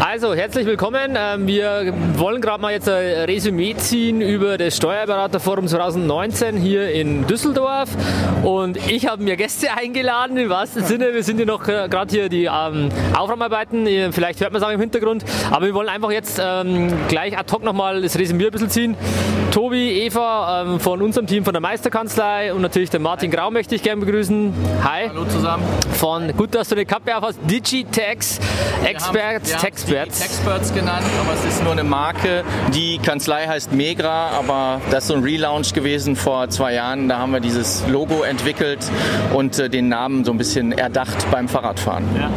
Also, herzlich willkommen. Ähm, wir wollen gerade mal jetzt ein Resümee ziehen über das Steuerberaterforum 2019 hier in Düsseldorf. Und ich habe mir Gäste eingeladen, im wahrsten Sinne. Wir sind hier noch äh, gerade hier die ähm, Aufräumarbeiten. Vielleicht hört man es auch im Hintergrund. Aber wir wollen einfach jetzt ähm, gleich ad hoc nochmal das Resümee ein bisschen ziehen. Tobi, Eva ähm, von unserem Team von der Meisterkanzlei und natürlich den Martin Grau möchte ich gerne begrüßen. Hi. Hallo zusammen. Von, gut, dass du eine Kappe auf hast. Digitex Experts, Texperts. Experts genannt, aber es ist nur eine Marke. Die Kanzlei heißt Megra, aber das ist so ein Relaunch gewesen vor zwei Jahren. Da haben wir dieses Logo entwickelt und äh, den Namen so ein bisschen erdacht beim Fahrradfahren. Ja.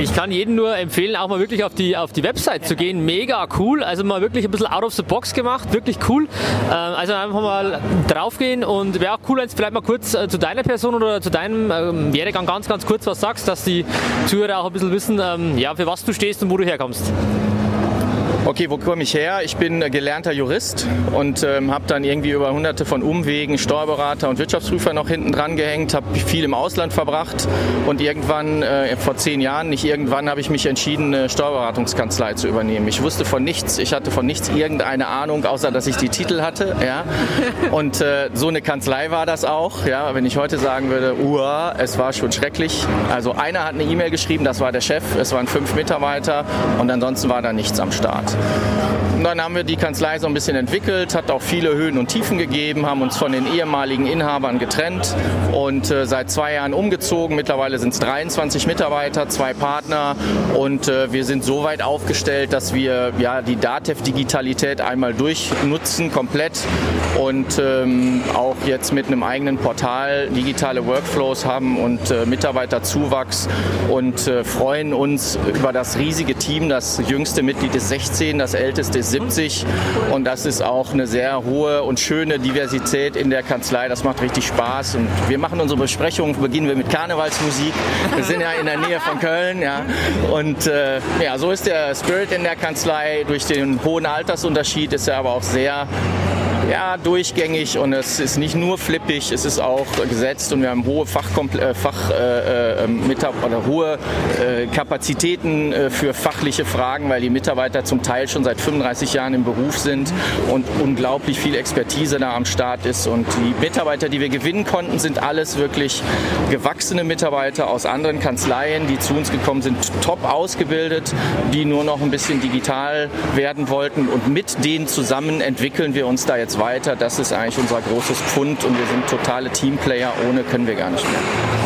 Ich kann jedem nur empfehlen, auch mal wirklich auf die, auf die Website zu gehen. Mega cool. Also mal wirklich ein bisschen out of the box gemacht. Wirklich cool. Ähm, also einfach mal draufgehen und wäre auch cool, wenn du vielleicht mal kurz äh, zu deiner Person oder zu deinem ähm, Werdegang ganz, ganz kurz was sagst, dass die Zuhörer auch ein bisschen wissen, ähm, ja, für was du stehst und wo du herkommst. Okay, wo komme ich her? Ich bin gelernter Jurist und ähm, habe dann irgendwie über hunderte von Umwegen Steuerberater und Wirtschaftsprüfer noch hinten dran gehängt, habe viel im Ausland verbracht und irgendwann, äh, vor zehn Jahren, nicht irgendwann, habe ich mich entschieden, eine Steuerberatungskanzlei zu übernehmen. Ich wusste von nichts, ich hatte von nichts irgendeine Ahnung, außer dass ich die Titel hatte. Ja? Und äh, so eine Kanzlei war das auch. Ja? Wenn ich heute sagen würde, uah, es war schon schrecklich. Also einer hat eine E-Mail geschrieben, das war der Chef, es waren fünf Mitarbeiter und ansonsten war da nichts am Start. Dann haben wir die Kanzlei so ein bisschen entwickelt, hat auch viele Höhen und Tiefen gegeben, haben uns von den ehemaligen Inhabern getrennt und äh, seit zwei Jahren umgezogen. Mittlerweile sind es 23 Mitarbeiter, zwei Partner und äh, wir sind so weit aufgestellt, dass wir ja, die DATEV-Digitalität einmal durchnutzen, komplett und ähm, auch jetzt mit einem eigenen Portal digitale Workflows haben und äh, Mitarbeiterzuwachs und äh, freuen uns über das riesige Team. Das jüngste Mitglied ist 16, das älteste ist 70 und das ist auch eine sehr hohe und schöne Diversität in der Kanzlei. Das macht richtig Spaß und wir machen unsere Besprechung, beginnen wir mit Karnevalsmusik. Wir sind ja in der Nähe von Köln ja. und äh, ja, so ist der Spirit in der Kanzlei. Durch den hohen Altersunterschied ist er aber auch sehr ja, durchgängig und es ist nicht nur flippig, es ist auch gesetzt und wir haben hohe Fachkompl Fach, äh, äh, oder hohe äh, Kapazitäten äh, für fachliche Fragen, weil die Mitarbeiter zum Teil schon seit 35 Jahren im Beruf sind und unglaublich viel Expertise da am Start ist. Und die Mitarbeiter, die wir gewinnen konnten, sind alles wirklich gewachsene Mitarbeiter aus anderen Kanzleien, die zu uns gekommen sind, top ausgebildet, die nur noch ein bisschen digital werden wollten und mit denen zusammen entwickeln wir uns da jetzt weiter. Das ist eigentlich unser großes Pfund und wir sind totale Teamplayer. Ohne können wir gar nicht mehr.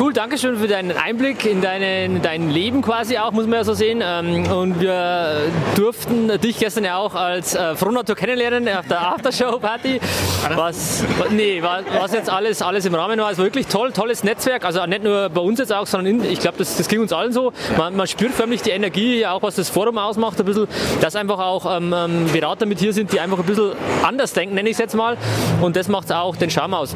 Cool, danke schön für deinen Einblick in, deine, in dein Leben quasi auch, muss man ja so sehen. Ähm, und wir durften dich gestern ja auch als äh, Frohnatur kennenlernen auf der Aftershow-Party. Was, nee, was jetzt alles, alles im Rahmen war, ist wirklich toll, tolles Netzwerk. Also nicht nur bei uns jetzt auch, sondern in, ich glaube, das, das ging uns allen so. Man, man, spürt förmlich die Energie, auch was das Forum ausmacht, ein bisschen, dass einfach auch ähm, ähm Berater mit hier sind, die einfach ein bisschen anders denken, nenne ich es jetzt mal. Und das macht auch den Charme aus.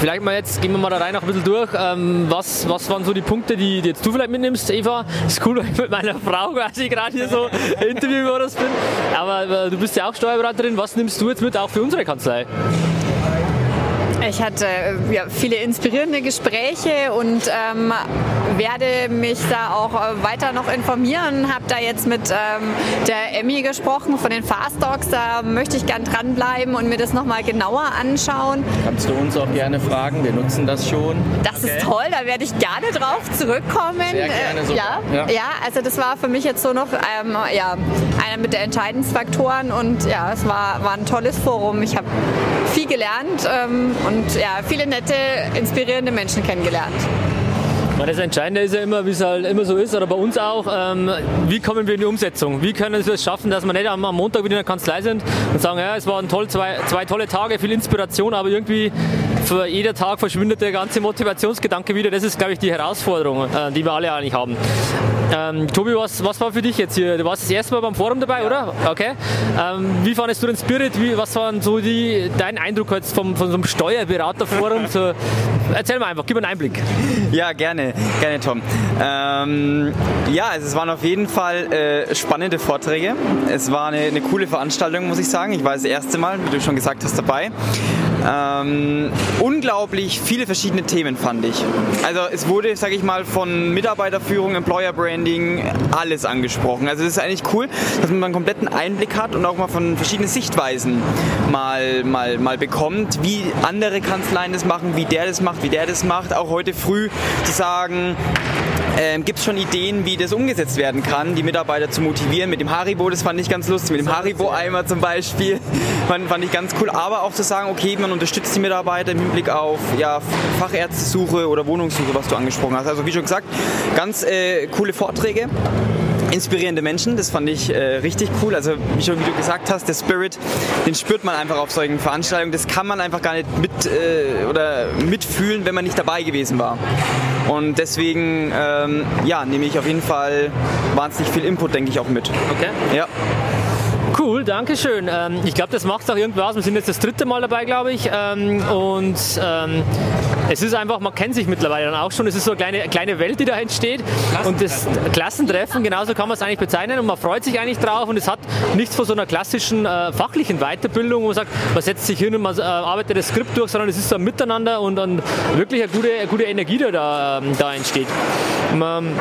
Vielleicht mal jetzt gehen wir mal da rein noch ein bisschen durch. Ähm, was, was waren so die Punkte, die, die jetzt du vielleicht mitnimmst, Eva? Ist cool, weil ich mit meiner Frau quasi gerade hier so Interviewmodus bin. Aber äh, du bist ja auch Steuerberaterin. Was nimmst du jetzt mit, auch für unsere Kanzlei? Ich hatte äh, ja, viele inspirierende Gespräche und ähm, werde mich da auch äh, weiter noch informieren. Habe da jetzt mit ähm, der Emmy gesprochen von den Fast Dogs. Da möchte ich gern dranbleiben und mir das nochmal genauer anschauen. Kannst du uns auch gerne fragen, wir nutzen das schon. Das okay. ist toll, da werde ich gerne drauf zurückkommen. Sehr gerne sogar. Ja, ja. ja, also das war für mich jetzt so noch ähm, ja, einer mit der entscheidendsten Faktoren und ja, es war, war ein tolles Forum. Ich habe viel gelernt ähm, und ja, viele nette, inspirierende Menschen kennengelernt. Das Entscheidende ist ja immer, wie es halt immer so ist, oder bei uns auch, ähm, wie kommen wir in die Umsetzung? Wie können wir es schaffen, dass wir nicht am, Montag wieder in der Kanzlei sind und sagen, ja, es waren toll, zwei, zwei tolle Tage, viel Inspiration, aber irgendwie für jeder Tag verschwindet der ganze Motivationsgedanke wieder. Das ist, glaube ich, die Herausforderung, äh, die wir alle eigentlich haben. Ähm, Tobi, was, was war für dich jetzt hier? Du warst das erste Mal beim Forum dabei, ja. oder? Okay. Ähm, wie fandest du den Spirit? Wie, was waren so die, dein Eindruck jetzt vom, von so einem Steuerberaterforum? so, erzähl mal einfach, gib mir einen Einblick. Ja, gerne, gerne, Tom. Ähm, ja, also es waren auf jeden Fall äh, spannende Vorträge. Es war eine, eine coole Veranstaltung, muss ich sagen. Ich war das erste Mal, wie du schon gesagt hast, dabei. Ähm, unglaublich viele verschiedene Themen fand ich. Also es wurde, sage ich mal, von Mitarbeiterführung, Employer Branding, alles angesprochen. Also es ist eigentlich cool, dass man einen kompletten Einblick hat und auch mal von verschiedenen Sichtweisen mal, mal, mal bekommt, wie andere Kanzleien das machen, wie der das macht, wie der das macht. Auch heute früh zu sagen, ähm, gibt es schon Ideen, wie das umgesetzt werden kann, die Mitarbeiter zu motivieren. Mit dem Haribo, das fand ich ganz lustig, mit dem Haribo-Eimer zum Beispiel, fand, fand, ich ganz cool. Aber auch zu sagen, okay, man unterstützt die Mitarbeiter im Hinblick auf ja, Fachärztesuche oder Wohnungssuche, was du angesprochen hast. Also wie schon gesagt, ganz äh, coole Vorträge inspirierende Menschen. Das fand ich äh, richtig cool. Also wie schon wie du gesagt hast, der Spirit, den spürt man einfach auf solchen Veranstaltungen. Das kann man einfach gar nicht mit äh, oder mitfühlen, wenn man nicht dabei gewesen war. Und deswegen ähm, ja, nehme ich auf jeden Fall wahnsinnig viel Input, denke ich, auch mit. Okay. Ja. Cool, danke schön. Ähm, ich glaube, das macht auch irgendwie aus. Wir sind jetzt das dritte Mal dabei, glaube ich. Ähm, und ähm, es ist einfach, man kennt sich mittlerweile dann auch schon. Es ist so eine kleine, kleine Welt, die da entsteht. Und das Klassentreffen, genauso kann man es eigentlich bezeichnen. Und man freut sich eigentlich drauf. Und es hat nichts von so einer klassischen äh, fachlichen Weiterbildung, wo man sagt, man setzt sich hin und man äh, arbeitet das Skript durch, sondern es ist so ein Miteinander und, und wirklich eine gute, eine gute Energie, die da, ähm, da entsteht. Man,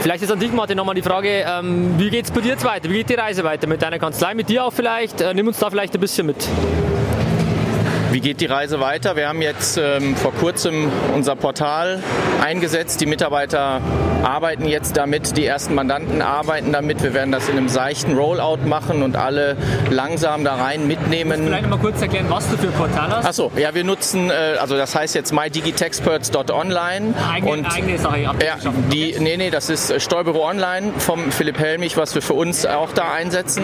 Vielleicht ist an dich, Martin, nochmal die Frage, ähm, wie geht es bei dir jetzt weiter? Wie geht die Reise weiter mit deiner Kanzlei, mit dir auch vielleicht? Äh, nimm uns da vielleicht ein bisschen mit. Wie geht die Reise weiter? Wir haben jetzt ähm, vor kurzem unser Portal eingesetzt. Die Mitarbeiter arbeiten jetzt damit, die ersten Mandanten arbeiten damit. Wir werden das in einem seichten Rollout machen und alle langsam da rein mitnehmen. Vielleicht mal kurz erklären, was du für ein Portal hast. Achso, ja, wir nutzen, äh, also das heißt jetzt mydigitexperts.online. Eigene, und, eigene Sache, ja, die, nee, nee, das ist Steuerbüro Online vom Philipp Helmich, was wir für uns auch da einsetzen.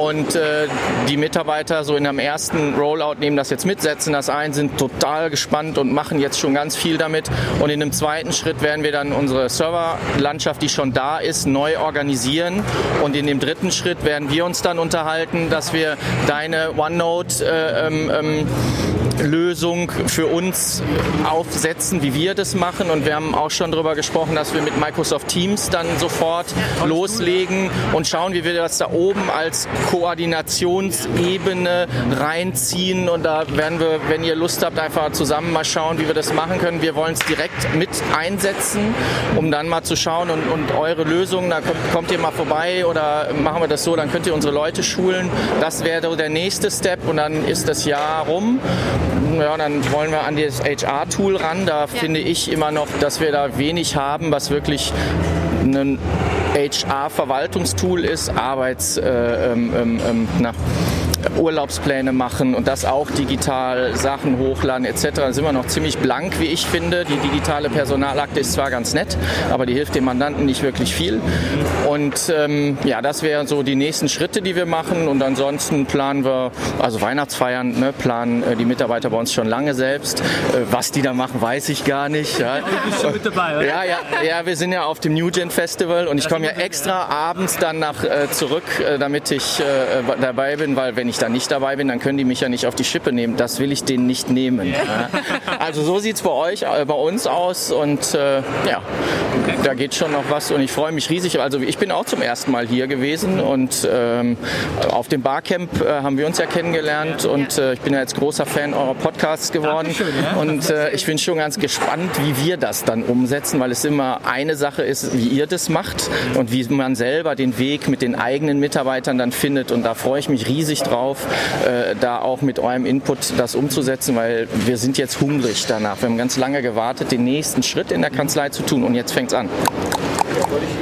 Und äh, die Mitarbeiter so in einem ersten Rollout nehmen das jetzt mit setzen das ein, sind total gespannt und machen jetzt schon ganz viel damit. Und in einem zweiten Schritt werden wir dann unsere Serverlandschaft, die schon da ist, neu organisieren. Und in dem dritten Schritt werden wir uns dann unterhalten, dass wir deine OneNote äh, ähm, ähm, Lösung für uns aufsetzen, wie wir das machen. Und wir haben auch schon darüber gesprochen, dass wir mit Microsoft Teams dann sofort loslegen und schauen, wie wir das da oben als Koordinationsebene reinziehen. Und da werden wir, wenn ihr Lust habt, einfach zusammen mal schauen, wie wir das machen können. Wir wollen es direkt mit einsetzen, um dann mal zu schauen und, und eure Lösungen, da kommt, kommt ihr mal vorbei oder machen wir das so, dann könnt ihr unsere Leute schulen. Das wäre der nächste Step und dann ist das Jahr rum ja, dann wollen wir an das HR-Tool ran. Da ja. finde ich immer noch, dass wir da wenig haben, was wirklich ein HR-Verwaltungstool ist, Arbeits, äh, ähm, ähm, ähm na, Urlaubspläne machen und das auch digital, Sachen hochladen etc. Da sind wir noch ziemlich blank, wie ich finde. Die digitale Personalakte ist zwar ganz nett, aber die hilft dem Mandanten nicht wirklich viel. Und ähm, ja, das wären so die nächsten Schritte, die wir machen. Und ansonsten planen wir, also Weihnachtsfeiern, ne, planen äh, die Mitarbeiter bei uns schon lange selbst. Äh, was die da machen, weiß ich gar nicht. Ja. Du bist schon mit dabei, oder? Ja, ja, ja, wir sind ja auf dem New Gen Festival und ich komme ja extra abends dann nach äh, zurück, äh, damit ich äh, dabei bin, weil wenn ich da nicht dabei bin, dann können die mich ja nicht auf die Schippe nehmen. Das will ich denen nicht nehmen. Yeah. Also so sieht es bei euch, äh, bei uns aus und äh, ja, okay. da geht schon noch was und ich freue mich riesig. Also ich bin auch zum ersten Mal hier gewesen und ähm, auf dem Barcamp äh, haben wir uns ja kennengelernt und äh, ich bin ja jetzt großer Fan eurer Podcasts geworden Dankeschön, ja. und äh, ich bin schon ganz gespannt, wie wir das dann umsetzen, weil es immer eine Sache ist, wie ihr das macht und wie man selber den Weg mit den eigenen Mitarbeitern dann findet und da freue ich mich riesig drauf, äh, da auch mit eurem Input das umzusetzen, weil wir sind jetzt hungrig danach. Wir haben ganz lange gewartet, den nächsten Schritt in der Kanzlei zu tun und jetzt fängt es an.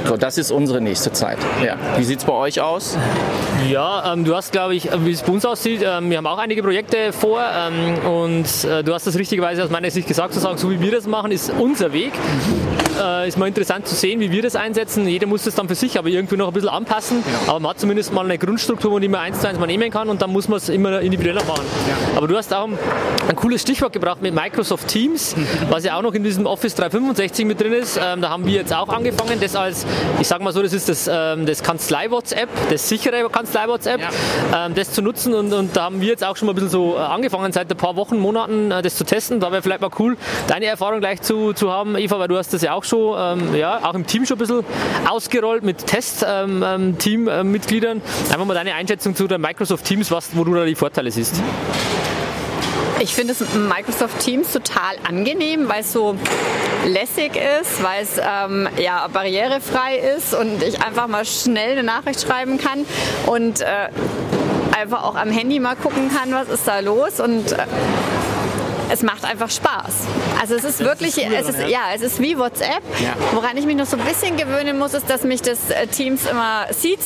So, das ist unsere nächste Zeit. Ja. Wie sieht es bei euch aus? Ja, ähm, du hast, glaube ich, wie es bei uns aussieht, ähm, wir haben auch einige Projekte vor ähm, und äh, du hast das richtigerweise aus meiner Sicht gesagt, zu sagen, so wie wir das machen, ist unser Weg. Äh, ist mal interessant zu sehen, wie wir das einsetzen. Jeder muss das dann für sich aber irgendwie noch ein bisschen anpassen. Genau. Aber man hat zumindest mal eine Grundstruktur, die man eins zu eins mal nehmen kann und dann muss man es immer individueller machen. Ja. Aber du hast auch ein cooles Stichwort gebracht mit Microsoft Teams, was ja auch noch in diesem Office 365 mit drin ist. Ähm, da haben wir jetzt auch angefangen, das als, ich sage mal so, das ist das, ähm, das Kanzlei-WhatsApp, das sichere Kanzlei-WhatsApp, ja. ähm, das zu nutzen und, und, da haben wir jetzt auch schon mal ein bisschen so äh, angefangen, seit ein paar Wochen, Monaten äh, das zu testen. Da wäre vielleicht mal cool, deine Erfahrung gleich zu, zu haben, Eva, weil du hast das ja auch schon, ähm, ja, auch im Team schon ein bisschen ausgerollt mit Test-Team-Mitgliedern. Ähm, ähm, Einfach mal deine Einschätzung zu der Microsoft Teams, was, wo du da die Vorteile siehst. Ich finde es Microsoft Teams total angenehm, weil es so lässig ist, weil es ähm, ja, barrierefrei ist und ich einfach mal schnell eine Nachricht schreiben kann und äh, einfach auch am Handy mal gucken kann, was ist da los und äh, es macht einfach Spaß. Also es ist das wirklich, ist cool, es ist, ja. ja. es ist wie WhatsApp. Ja. Woran ich mich noch so ein bisschen gewöhnen muss, ist, dass mich das äh, Teams immer sieht.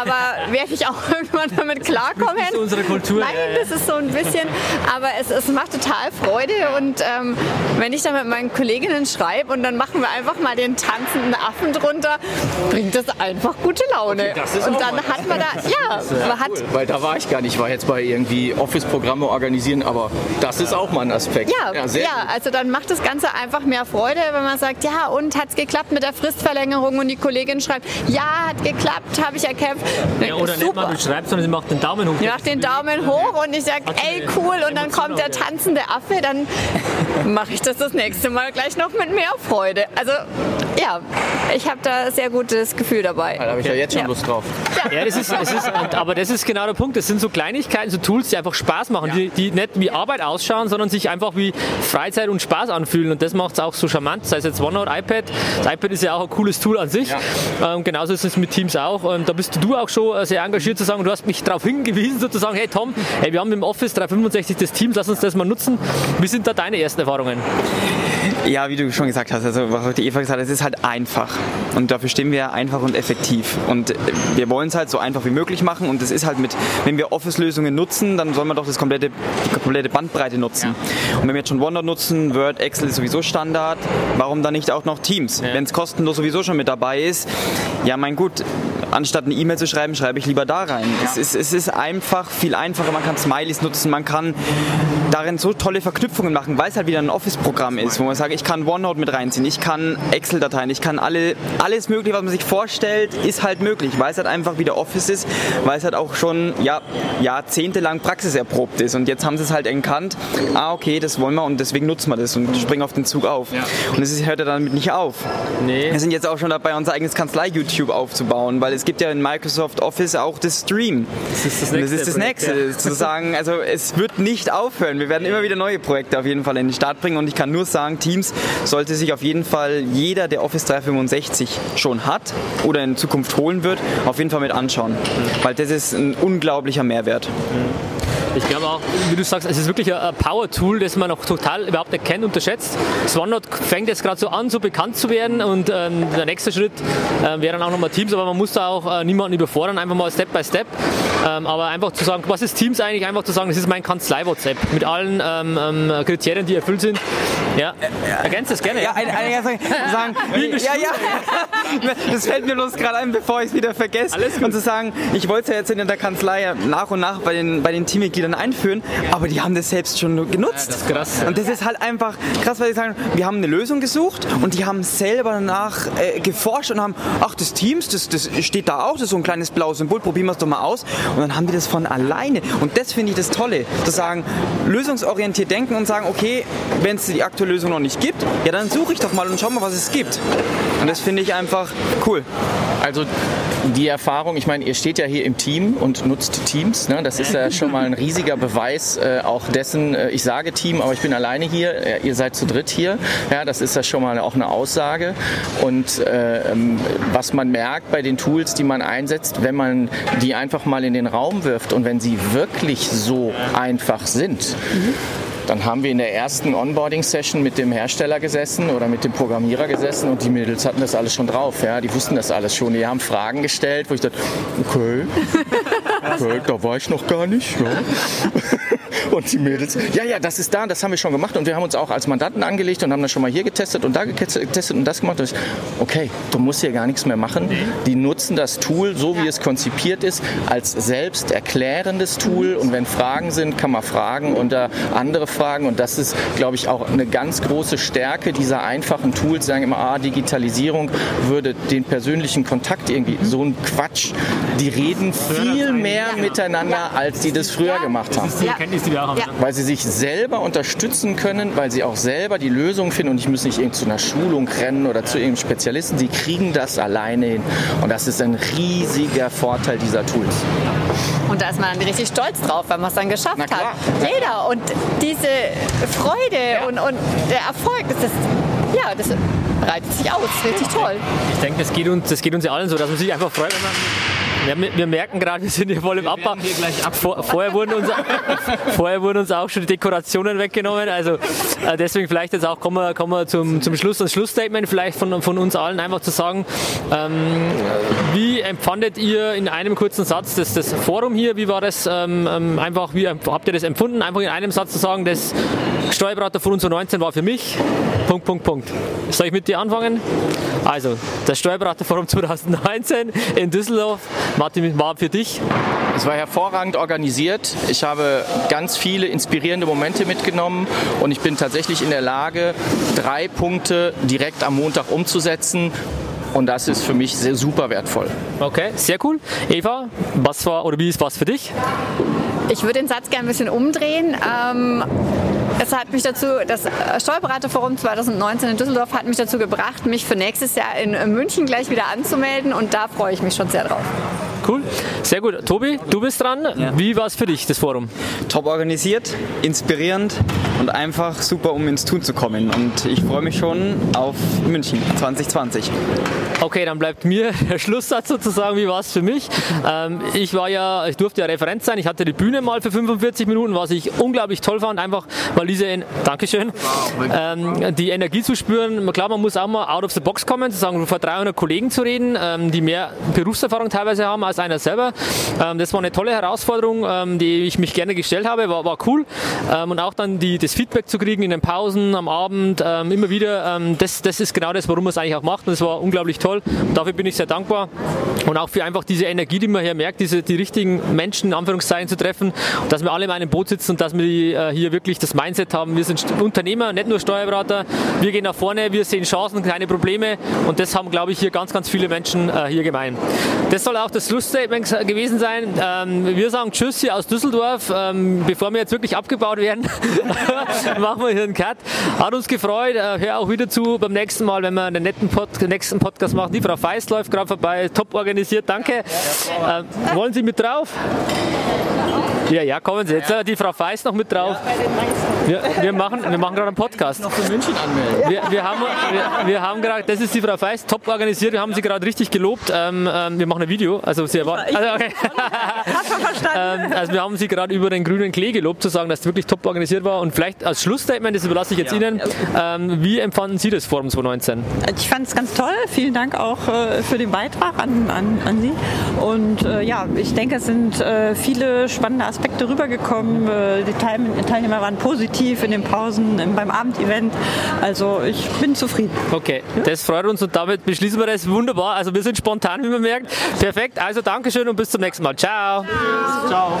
Aber werde ich auch irgendwann damit klarkommen. Das ist unsere Kultur. Nein, das ist so ein bisschen. Aber es, es macht total Freude. Und ähm, wenn ich dann mit meinen Kolleginnen schreibe und dann machen wir einfach mal den tanzenden Affen drunter, bringt das einfach gute Laune. Okay, und dann hat man da, ja, man hat. Cool, weil da war ich gar nicht. Ich war jetzt bei irgendwie Office-Programme organisieren, aber das ist auch mal ein Aspekt. Ja, ja, ja also dann macht das Ganze einfach mehr Freude, wenn man sagt, ja und hat es geklappt mit der Fristverlängerung und die Kollegin schreibt, ja, hat geklappt, habe ich erkämpft. Ja, oder Super. nicht mal du schreibst, sondern sie macht den Daumen hoch. Sie macht den Daumen hoch und ich sage, ey cool und dann kommt der tanzende Affe, dann mache ich das das nächste Mal gleich noch mit mehr Freude. Also ja, ich habe da sehr gutes Gefühl dabei. Da habe ich ja jetzt schon ja. Lust drauf. Ja, das ist, das ist, aber das ist genau der Punkt. Das sind so Kleinigkeiten, so Tools, die einfach Spaß machen, die, die nicht wie Arbeit ausschauen, sondern sich einfach wie Freizeit und Spaß anfühlen. Und das macht es auch so charmant, sei es jetzt OneNote, iPad. Das iPad ist ja auch ein cooles Tool an sich. Ja. Ähm, genauso ist es mit Teams auch. Und da bist du auch schon äh, sehr engagiert zu sagen, du hast mich darauf hingewiesen, sozusagen, hey Tom, hey, wir haben im Office 365 das Teams, lass uns das mal nutzen. Wie sind da deine ersten Erfahrungen? Ja, wie du schon gesagt hast, also was die Eva gesagt hat, es ist halt einfach. Und dafür stehen wir einfach und effektiv. Und wir wollen es halt so einfach wie möglich machen. Und es ist halt mit, wenn wir Office-Lösungen nutzen, dann soll man doch das komplette, die komplette Bandbreite nutzen. Ja. Und wenn wir jetzt schon OneNote nutzen, Word, Excel ist sowieso Standard, warum dann nicht auch noch Teams? Ja. Wenn es kostenlos sowieso schon mit dabei ist, ja mein gut, anstatt eine E-Mail zu schreiben, schreibe ich lieber da rein. Ja. Es, ist, es ist einfach viel einfacher, man kann Smileys nutzen, man kann darin so tolle Verknüpfungen machen, weil es halt wieder ein Office-Programm ist, wo man sagt, ich kann OneNote mit reinziehen, ich kann Excel-Dateien, ich kann alle, alles mögliche, was man sich vorstellt, ist halt möglich, weil es halt einfach wieder Office ist, weil es halt auch schon ja, jahrzehntelang praxiserprobt ist und jetzt haben sie es halt erkannt, ah okay, das wollen wir und deswegen nutzen wir das und springen auf den Zug auf. Ja. Und es hört ja damit nicht auf. Nee. Wir sind jetzt auch schon dabei, unser eigenes Kanzlei-YouTube aufzubauen, weil es gibt ja in Microsoft Office auch das Stream. Das ist das nächste. Das ist das nächste. Ja. Zu sagen, also es wird nicht aufhören. Wir werden immer wieder neue Projekte auf jeden Fall in den Start bringen und ich kann nur sagen, Teams sollte sich auf jeden Fall jeder, der Office 365 schon hat oder in Zukunft holen wird, auf jeden Fall mit anschauen. Mhm. Weil das ist ein unglaublicher Mehrwert. Mhm. Ich glaube auch, wie du sagst, es ist wirklich ein Power-Tool, das man noch total überhaupt nicht kennt, unterschätzt. OneNote fängt jetzt gerade so an, so bekannt zu werden und ähm, der nächste Schritt äh, wäre dann auch nochmal Teams, aber man muss da auch äh, niemanden überfordern, einfach mal Step by Step. Ähm, aber einfach zu sagen, was ist Teams eigentlich? Einfach zu sagen, das ist mein Kanzlei-WhatsApp mit allen ähm, ähm Kriterien, die erfüllt sind. Ja, ergänzt das gerne. Ja, eine, eine, sagen, ja, ja, das fällt mir bloß gerade ein, bevor ich es wieder vergesse. Und zu sagen, ich wollte es ja jetzt in der Kanzlei nach und nach bei den, bei den Teammitgliedern einführen, aber die haben das selbst schon genutzt. Das ist krass. Und das ist halt einfach krass, weil sie sagen, wir haben eine Lösung gesucht und die haben selber danach äh, geforscht und haben, ach, das Teams, das, das steht da auch, das ist so ein kleines blaues Symbol, probieren wir es doch mal aus. Und dann haben die das von alleine. Und das finde ich das Tolle, zu sagen, lösungsorientiert denken und sagen, okay, wenn es die aktuelle Lösung noch nicht gibt, ja, dann suche ich doch mal und schau mal, was es gibt. Und das finde ich einfach cool. Also die Erfahrung, ich meine, ihr steht ja hier im Team und nutzt Teams. Ne? Das ist ja schon mal ein riesiger Beweis äh, auch dessen, äh, ich sage Team, aber ich bin alleine hier, äh, ihr seid zu dritt hier. Ja, das ist ja schon mal auch eine Aussage. Und äh, ähm, was man merkt bei den Tools, die man einsetzt, wenn man die einfach mal in den Raum wirft und wenn sie wirklich so einfach sind, mhm dann haben wir in der ersten Onboarding-Session mit dem Hersteller gesessen oder mit dem Programmierer gesessen und die Mädels hatten das alles schon drauf. Ja? Die wussten das alles schon. Die haben Fragen gestellt, wo ich dachte, okay. Äh, da war ich noch gar nicht. Ja. Und die Mädels, ja, ja, das ist da, das haben wir schon gemacht und wir haben uns auch als Mandanten angelegt und haben das schon mal hier getestet und da getestet und das gemacht. Und ich, okay, du musst hier gar nichts mehr machen. Die nutzen das Tool, so wie es konzipiert ist, als selbst erklärendes Tool und wenn Fragen sind, kann man fragen und da andere fragen und das ist, glaube ich, auch eine ganz große Stärke dieser einfachen Tools. Sagen immer, ah, Digitalisierung würde den persönlichen Kontakt irgendwie, so ein Quatsch. Die reden viel mehr miteinander, als die das früher gemacht haben. Das ist die Erkenntnis, die wir auch haben. Ja. Weil sie sich selber unterstützen können, weil sie auch selber die Lösung finden und ich muss nicht irgend zu einer Schulung rennen oder zu irgendeinem Spezialisten. Sie kriegen das alleine hin. Und das ist ein riesiger Vorteil dieser Tools. Und da ist man dann richtig stolz drauf, wenn man es dann geschafft Na hat. Jeder. Und diese Freude und, und der Erfolg, das ist, ja, das breitet sich aus. Richtig toll. Ich denke, das geht, uns, das geht uns ja allen so, dass man sich einfach freut, wenn man. Wir, wir merken gerade, wir sind hier voll im Abbau. Vor, vorher, wurden uns, vorher wurden uns auch schon die Dekorationen weggenommen. Also äh, deswegen vielleicht jetzt auch kommen wir, kommen wir zum, zum Schluss das Schlussstatement vielleicht von, von uns allen einfach zu sagen, ähm, wie empfandet ihr in einem kurzen Satz das, das Forum hier? Wie war das ähm, ähm, einfach, wie habt ihr das empfunden? Einfach in einem Satz zu sagen, das Steuerberater von uns 19 war für mich. Punkt, Punkt, Punkt. Soll ich mit dir anfangen? Also, das Steuerberaterforum 2019 in Düsseldorf, Martin, war für dich. Es war hervorragend organisiert. Ich habe ganz viele inspirierende Momente mitgenommen und ich bin tatsächlich in der Lage, drei Punkte direkt am Montag umzusetzen. Und das ist für mich sehr super wertvoll. Okay, sehr cool. Eva, was war oder wie ist was für dich? Ich würde den Satz gerne ein bisschen umdrehen. Ähm, es hat mich dazu, das Steuerberaterforum 2019 in Düsseldorf hat mich dazu gebracht, mich für nächstes Jahr in München gleich wieder anzumelden und da freue ich mich schon sehr drauf. Cool, sehr gut. Tobi, du bist dran. Wie war es für dich, das Forum? Top organisiert, inspirierend und einfach super, um ins Tun zu kommen. Und ich freue mich schon auf München 2020. Okay, dann bleibt mir der Schlusssatz sozusagen, wie war es für mich? Ähm, ich war ja, ich durfte ja Referent sein, ich hatte die Bühne mal für 45 Minuten, was ich unglaublich toll fand, einfach weil diese, En- Dankeschön, ähm, die Energie zu spüren. Klar, man muss auch mal out of the box kommen, sozusagen vor 300 Kollegen zu reden, ähm, die mehr Berufserfahrung teilweise haben als einer selber. Ähm, das war eine tolle Herausforderung, ähm, die ich mich gerne gestellt habe, war, war cool. Ähm, und auch dann die, das Feedback zu kriegen in den Pausen, am Abend, ähm, immer wieder, ähm, das, das ist genau das, warum man es eigentlich auch macht. Und es war unglaublich toll. Und dafür bin ich sehr dankbar. Und auch für einfach diese Energie, die man hier merkt, diese, die richtigen Menschen in Anführungszeichen zu treffen, dass wir alle in einem Boot sitzen und dass wir äh, hier wirklich das Mindset haben. Wir sind Unternehmer, nicht nur Steuerberater. Wir gehen nach vorne, wir sehen Chancen, keine Probleme. Und das haben, glaube ich, hier ganz, ganz viele Menschen äh, hier gemein. Das soll auch das Schlussstatement gewesen sein. Ähm, wir sagen Tschüss hier aus Düsseldorf. Ähm, bevor wir jetzt wirklich abgebaut werden, machen wir hier einen Cut. Hat uns gefreut. Äh, hör auch wieder zu beim nächsten Mal, wenn wir einen netten Pod nächsten Podcast machen. Die Frau Feist läuft gerade vorbei. Top organisiert, danke. Ähm, wollen Sie mit drauf? Ja, ja, kommen Sie jetzt. äh, Die Frau Feist noch mit drauf. Wir, wir machen, wir machen gerade einen Podcast. Noch für München anmelden. Wir, wir haben, wir, wir haben gerade, das ist die Frau Feist, top organisiert, wir haben sie gerade richtig gelobt. Ähm, ähm, wir machen ein Video, also sie erwarten. Also, okay. ähm, also wir haben sie gerade über den grünen Klee gelobt, zu sagen, dass es wirklich top organisiert war. Und vielleicht als Schlussstatement, das überlasse ich jetzt Ihnen, ähm, wie empfanden Sie das Forum 2019? Ich fand es ganz toll. Vielen Dank auch äh, für den Beitrag an, an, an Sie. Und äh, ja, ich denke, es sind äh, viele spannende Aspekte rübergekommen. Äh, die Teil Teilnehmer waren positiv in den Pausen, im, beim Abendevent. Also ich bin zufrieden. Okay, das freut uns und damit beschließen wir das wunderbar. Also wir sind spontan, wie man merkt. Perfekt, also Dankeschön und bis zum nächsten Mal. Ciao. Ciao.